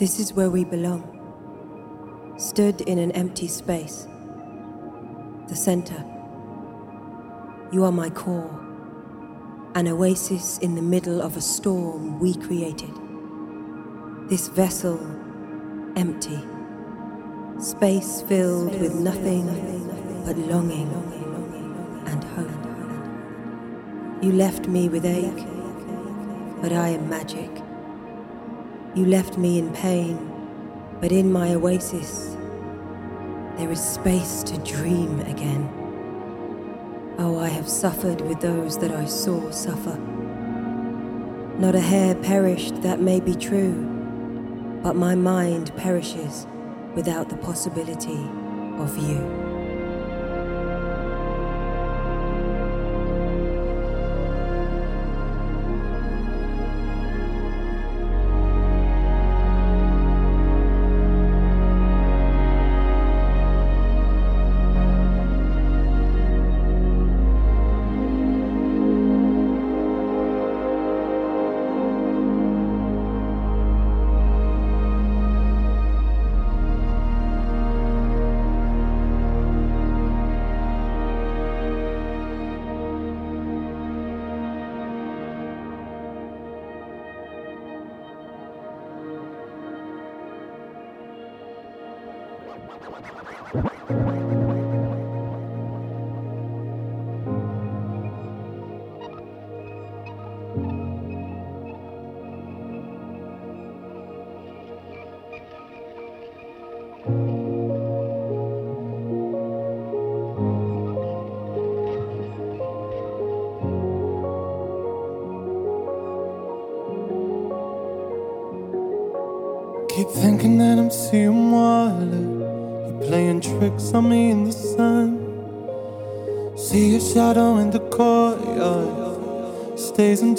This is where we belong. Stood in an empty space. The center. You are my core. An oasis in the middle of a storm we created. This vessel, empty. Space filled with nothing but longing and hope. You left me with ache, but I am magic. You left me in pain, but in my oasis, there is space to dream again. Oh, I have suffered with those that I saw suffer. Not a hair perished, that may be true, but my mind perishes without the possibility of you.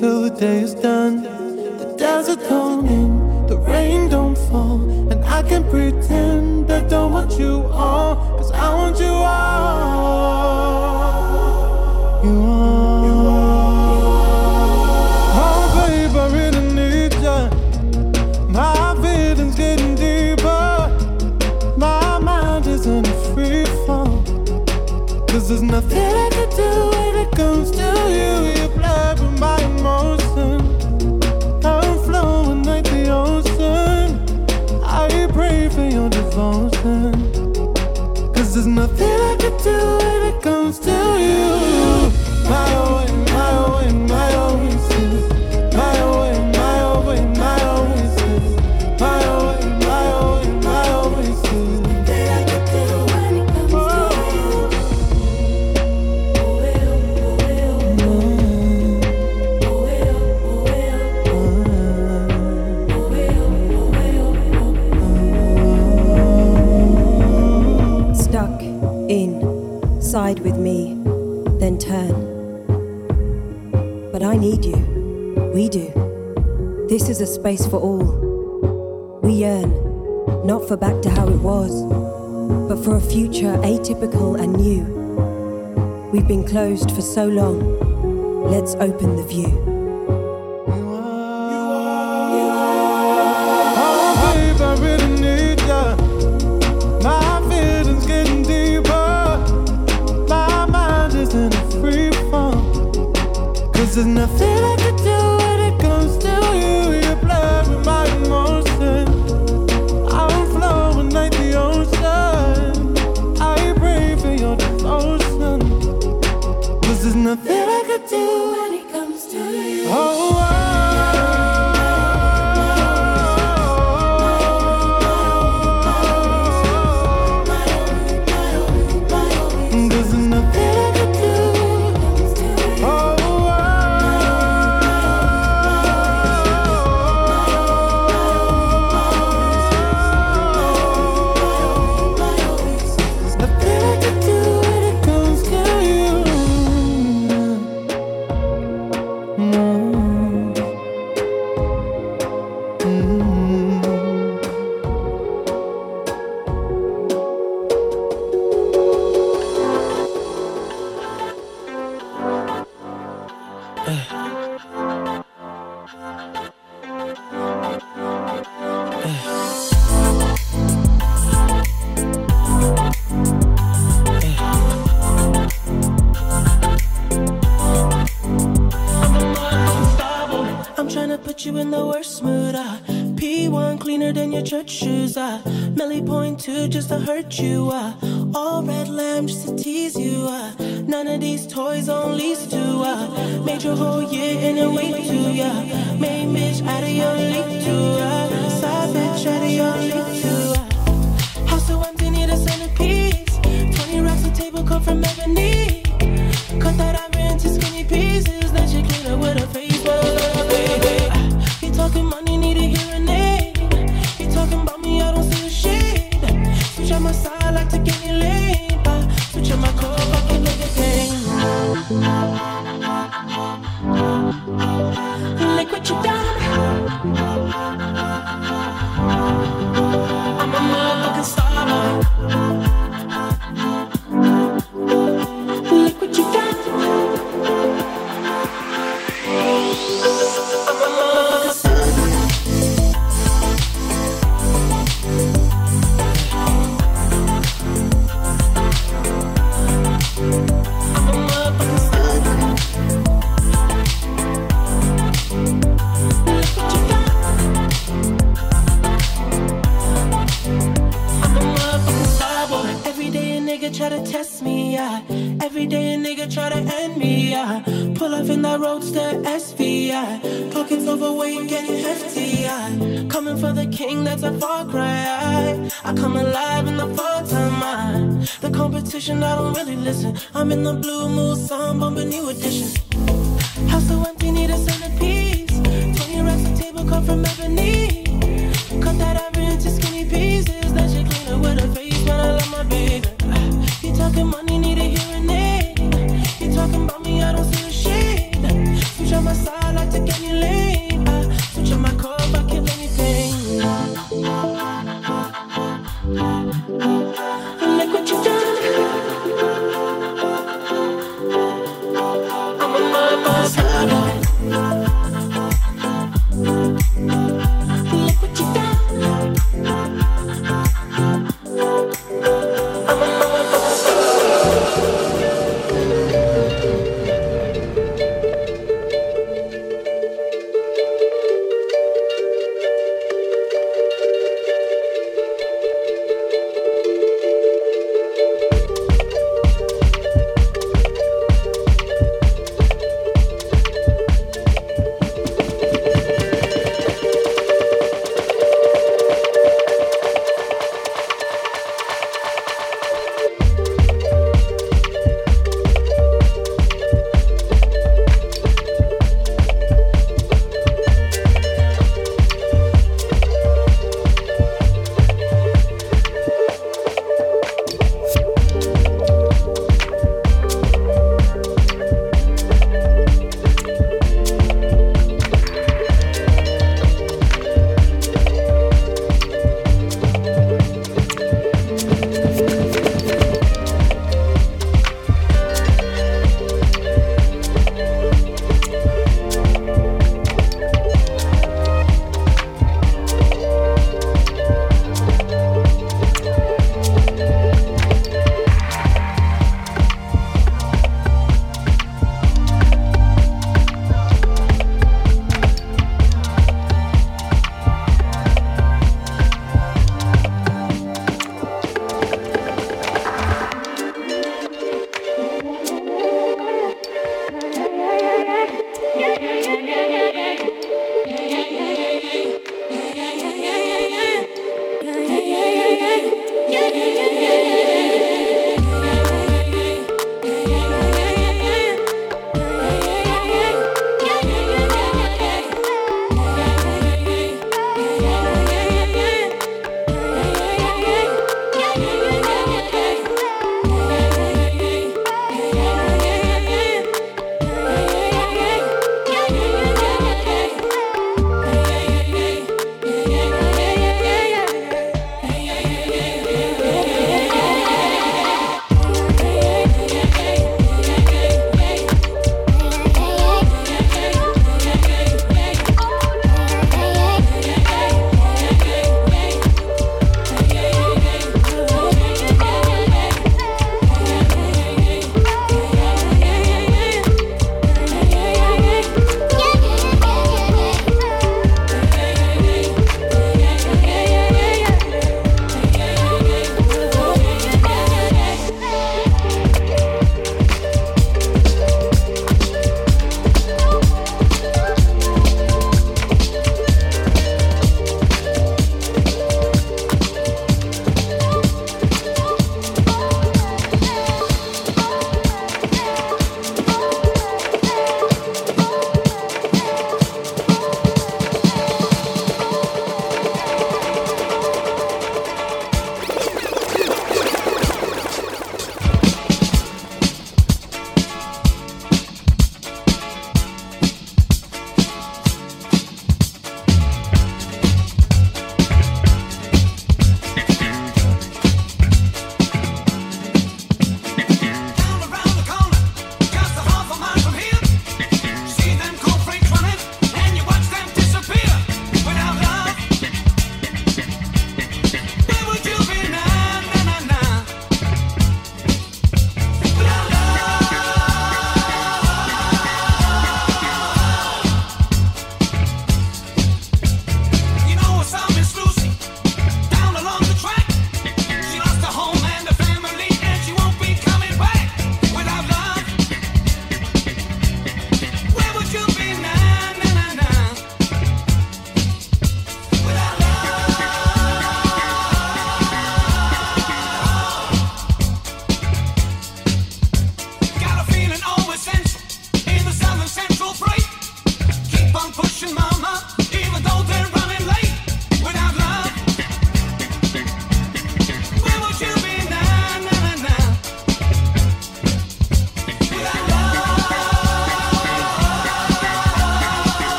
Until the day is done. The desert don't end, the rain don't fall. And I can pretend I don't want you all. Cause I want you all. You are. Oh, babe, I really need ya. My feelings getting deeper. My mind is in a free fall. Cause there's nothing is a space for all. We yearn, not for back to how it was, but for a future atypical and new. We've been closed for so long. Let's open the view. more. shoes. I merely point to just to hurt you. I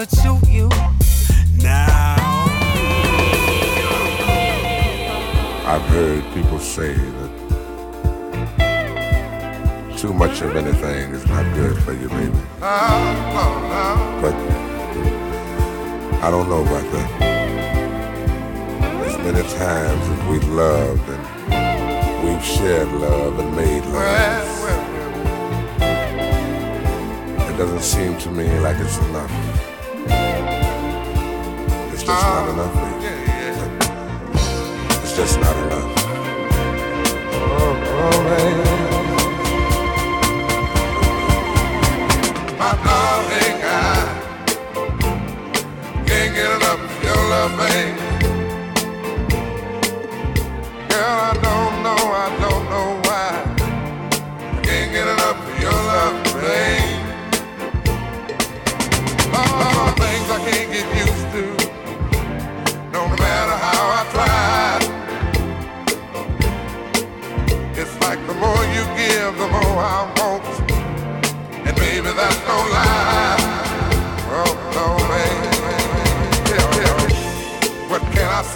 over to you now. I've heard people say that too much of anything is not good for you, baby. But I don't know about that. As many times as we've loved and we've shared love and made love, it doesn't seem to me like it's enough. It's just not ah. enough, baby. It's just not enough. Oh, oh,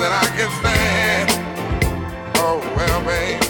Than I can stand. Oh well, babe,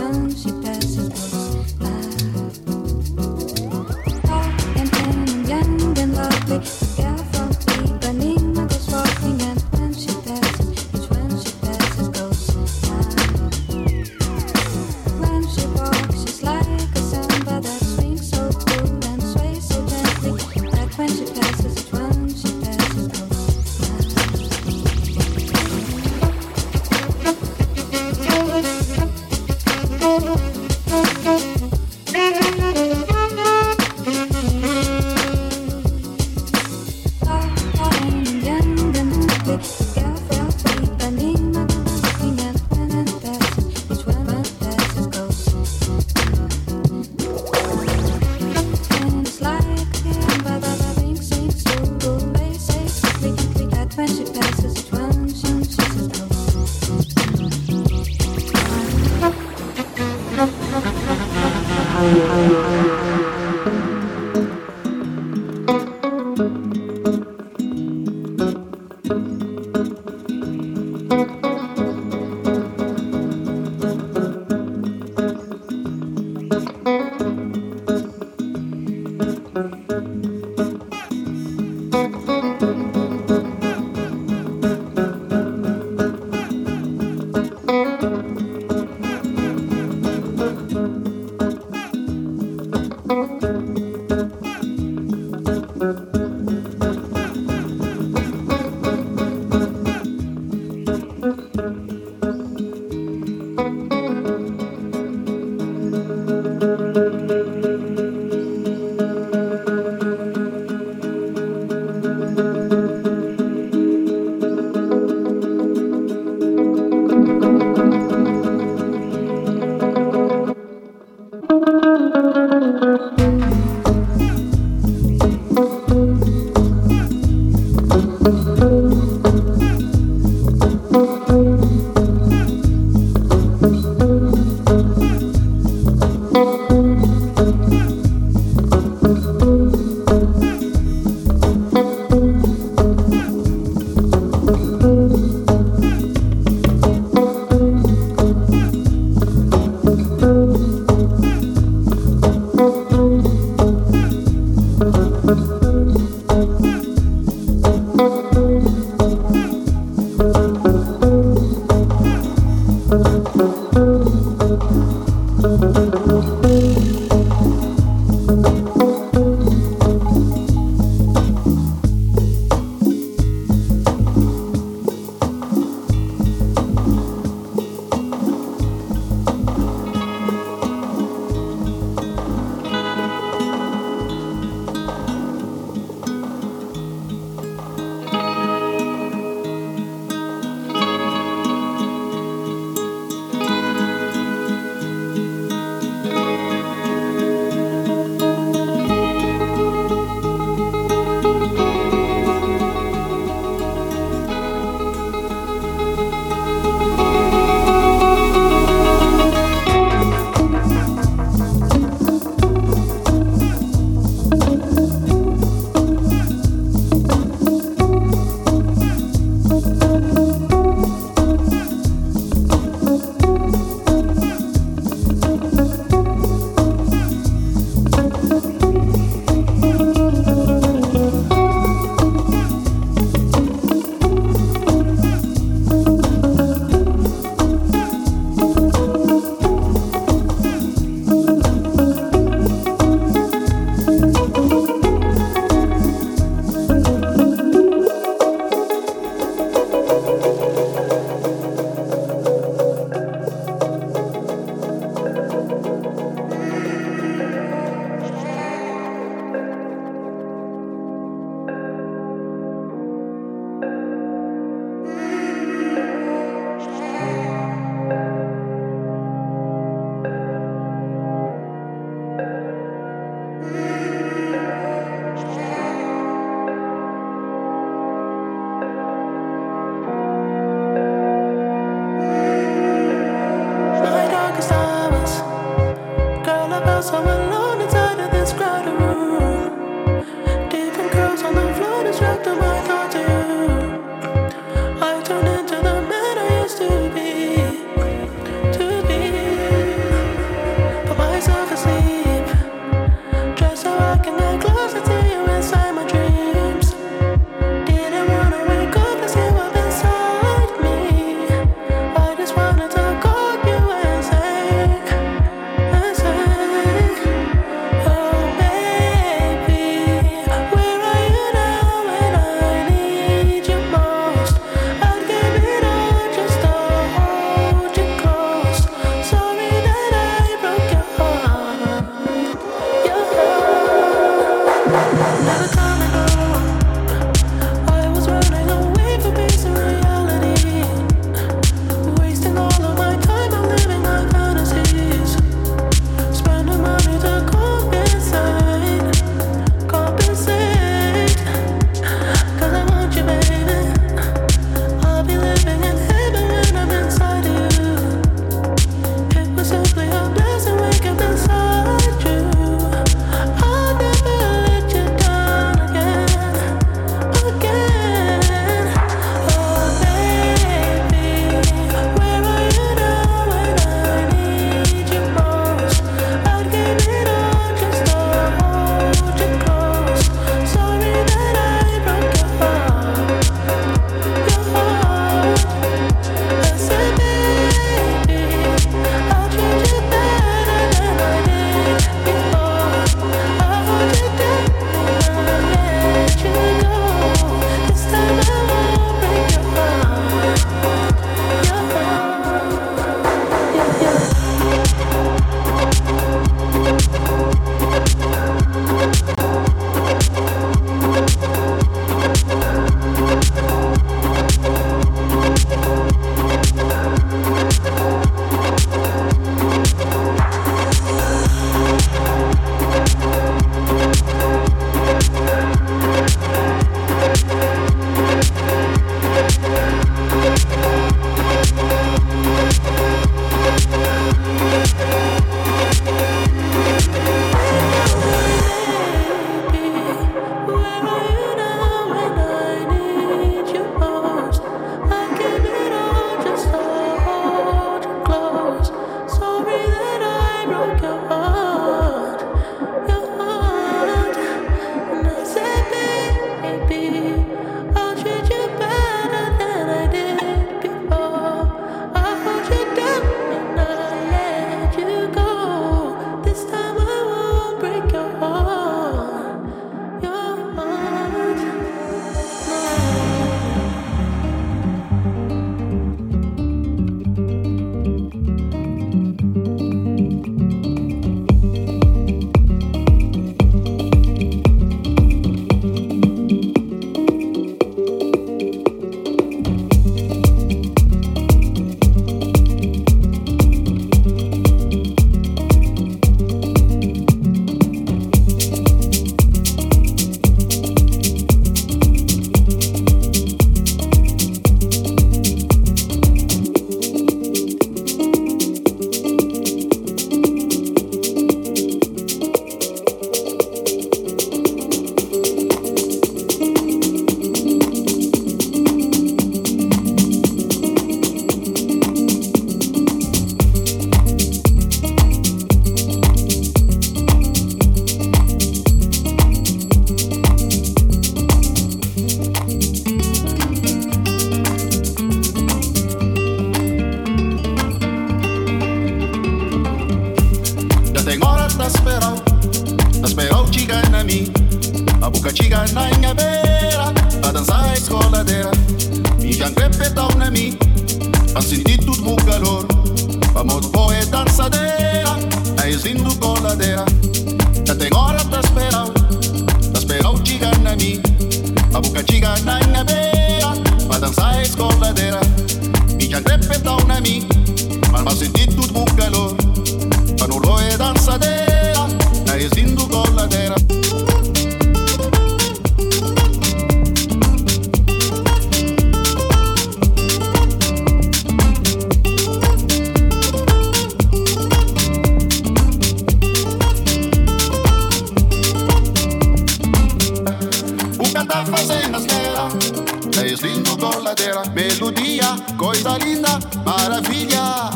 coisa linda, maravilha.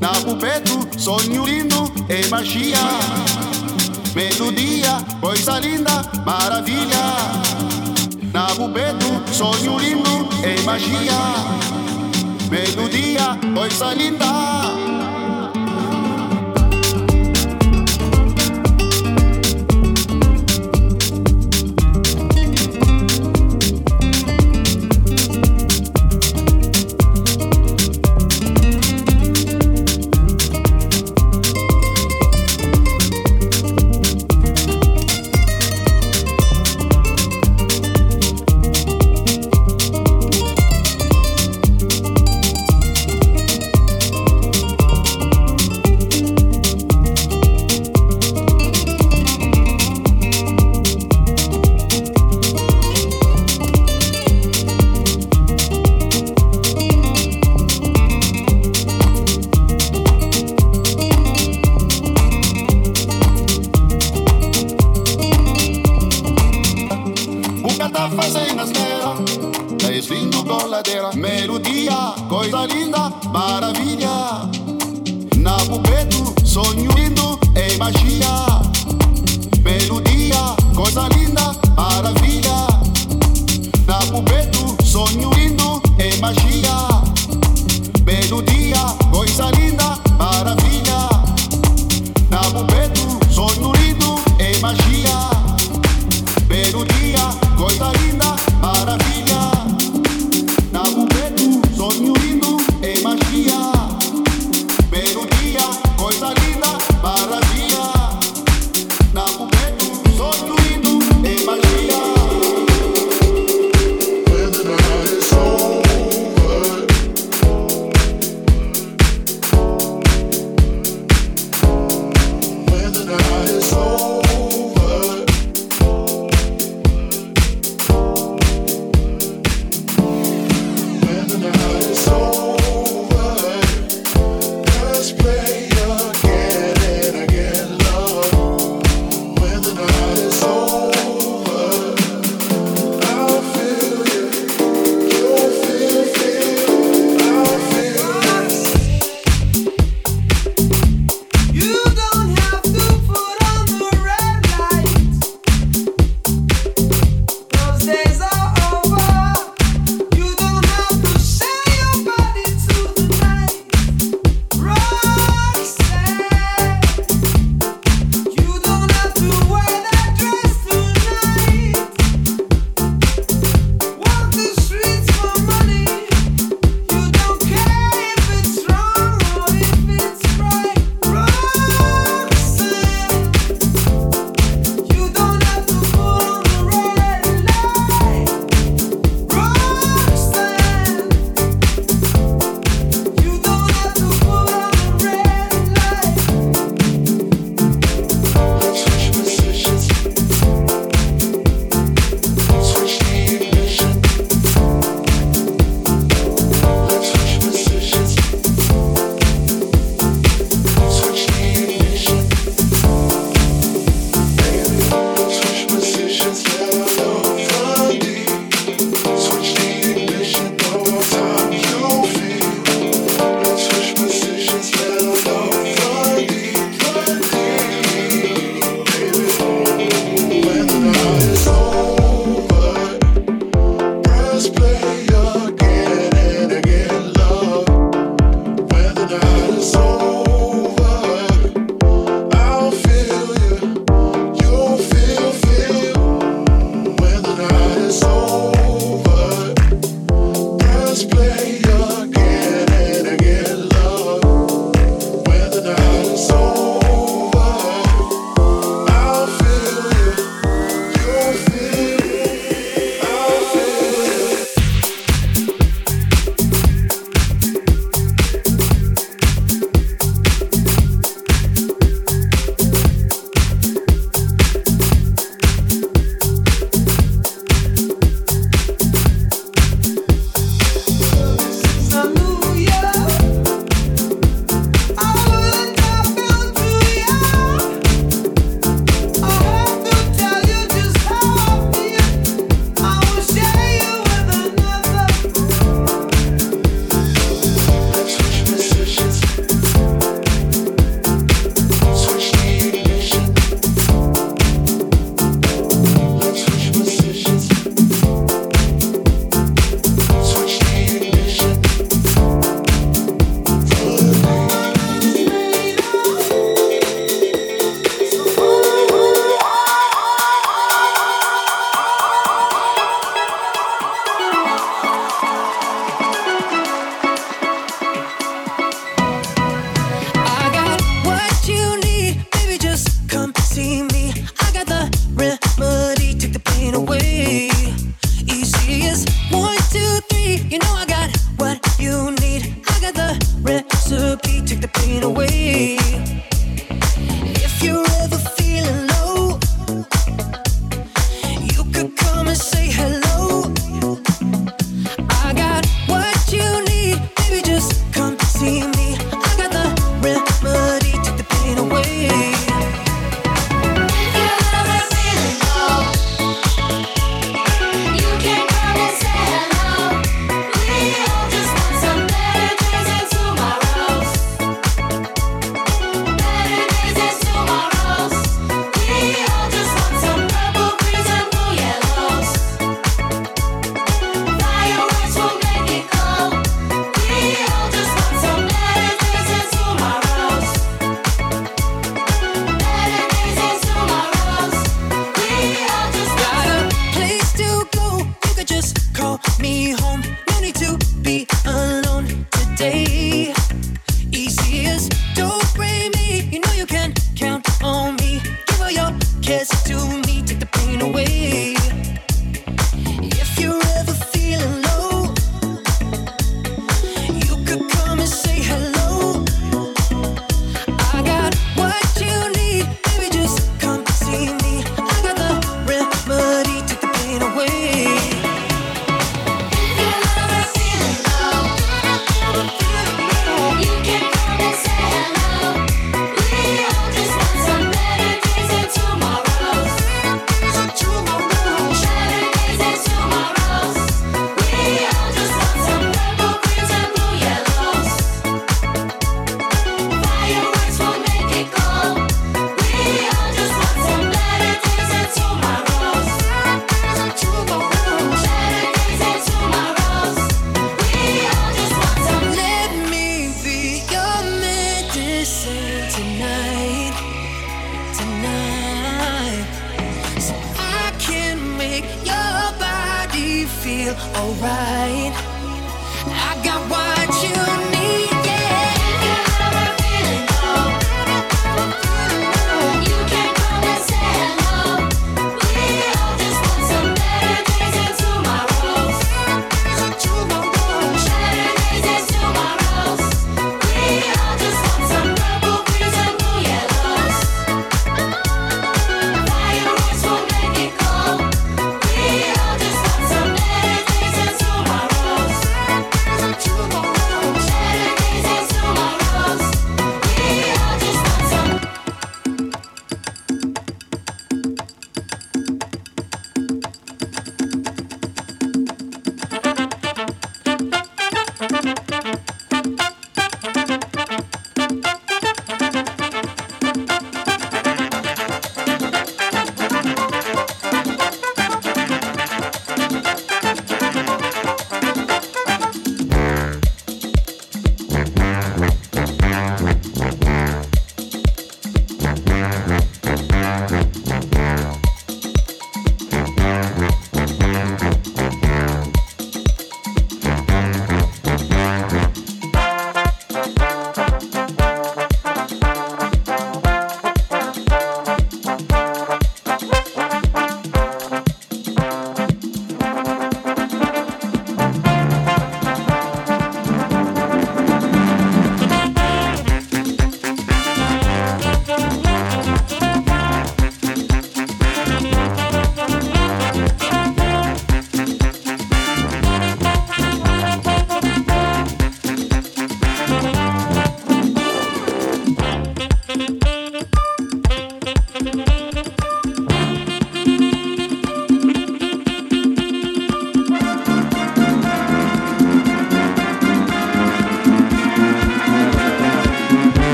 Na pupeto, sonho lindo e magia. Melodia, coisa linda, maravilha. Na pupeto, sonho lindo e magia. Melodia, coisa linda.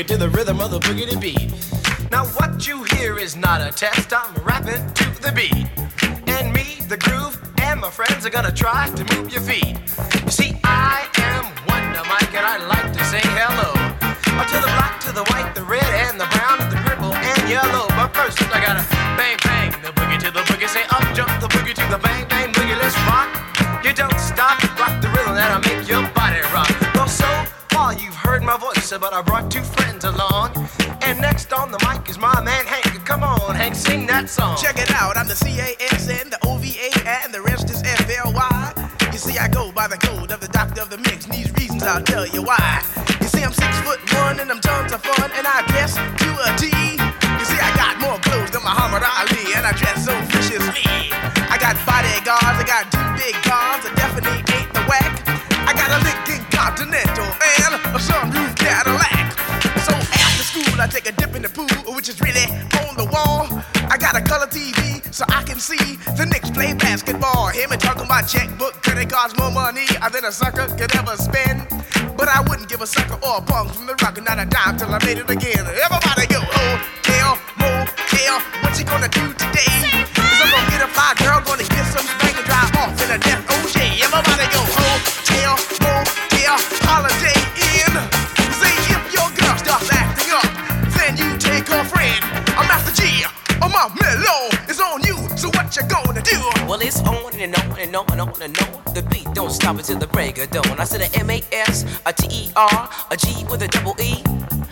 boogie to the rhythm of the boogie to beat. Now what you hear is not a test. On and on and on. The beat don't stop until the break of dawn. I said a M A S, a T E R, a G with a double E.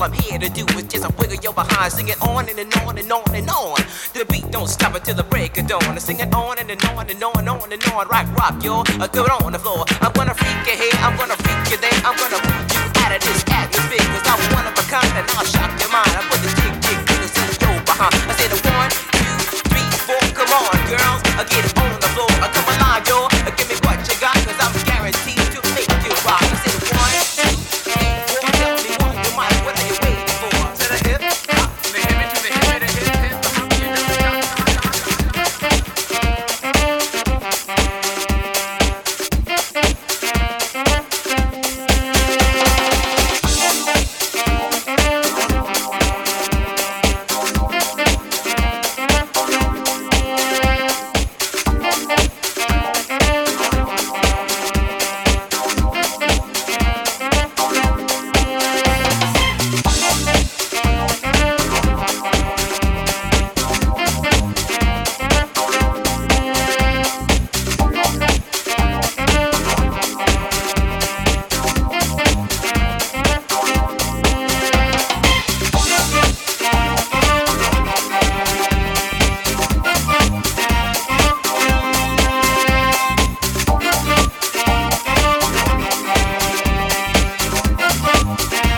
I'm here to do is just a wiggle your behind. Sing it on and, and on and on and on. The beat don't stop until the break of dawn. I sing it on and, and on and on and on and on. Rock, rock, yo. I go on the floor. I'm gonna freak you here, I'm gonna freak you there. I'm gonna move you out of this atmosphere, cause I'm one of a kind and I'll shock your mind. I put the jig, jig, jiggles in your behind. I said one, two, three, four. Come on, girls. I get on the floor. I come alive, Cada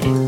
Oh, just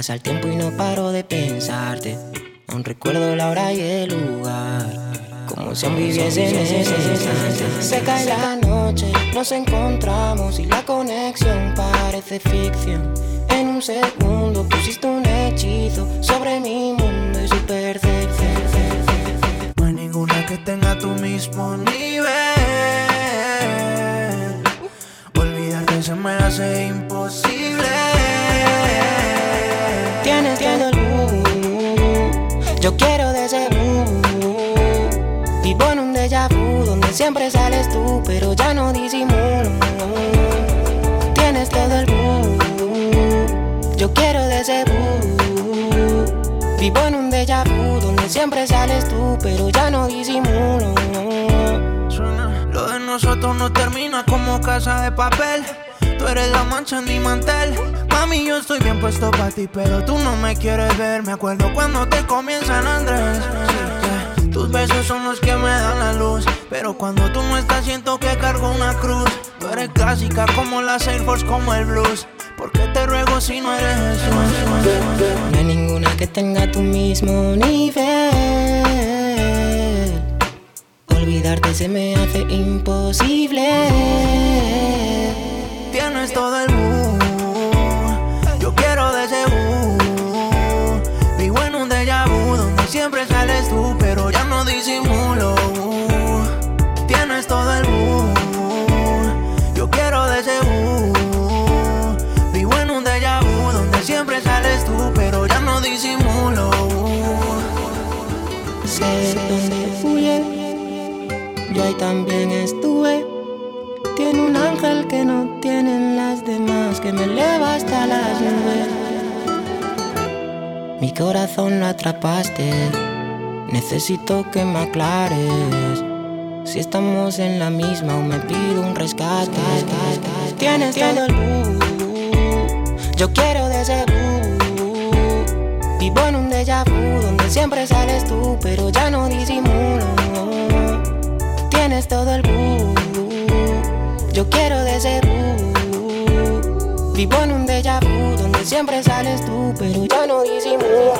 Pasa el tiempo y no paro de pensarte. Aún recuerdo la hora y el lugar. Como si aún viviese en. Se cae la noche, nos encontramos y la conexión parece ficción. En un segundo pusiste un hechizo sobre mi mundo y su percepción. No hay ninguna que tenga tu mismo nivel. Olvidarte se me hace imposible. Tienes todo el mood. Yo quiero de ese mood. Vivo en un déjà vu donde siempre sales tú, pero ya no disimulo. Tienes todo el mood. Yo quiero de ese mood. Vivo en un déjà vu donde siempre sales tú, pero ya no disimulo. Lo de nosotros no termina como casa de papel. Tú eres la mancha en mi mantel. Mami, yo estoy bien puesto para ti, pero tú no me quieres ver. Me acuerdo cuando te comienzan Andrés. Sí, yeah. Tus besos son los que me dan la luz. Pero cuando tú no estás, siento que cargo una cruz. Tú eres clásica como la Air Force, como el blues. ¿Por qué te ruego si no eres Jesús? No hay ninguna que tenga tu mismo nivel. Olvidarte se me hace imposible. Tienes todo el mood. Siempre sales tú, pero ya no disimulo. Tienes todo el mood. Yo quiero de ese. Vivo en un déjà vu donde siempre sales tú, pero ya no disimulo. Sé dónde huye. Yo ahí también estuve. Tiene un ángel que no tienen las demás, que me eleva hasta las nubes. Mi corazón lo atrapaste. Necesito que me aclares. Si estamos en la misma o me pido un rescate. Tienes todo el mood. Yo quiero de ese. Vivo en un déjà vu donde siempre sales tú, pero ya no disimulo. Tienes todo el mood. Yo quiero de ese. Vivo en un déjà vu donde siempre sales tú, pero ya no disimulo.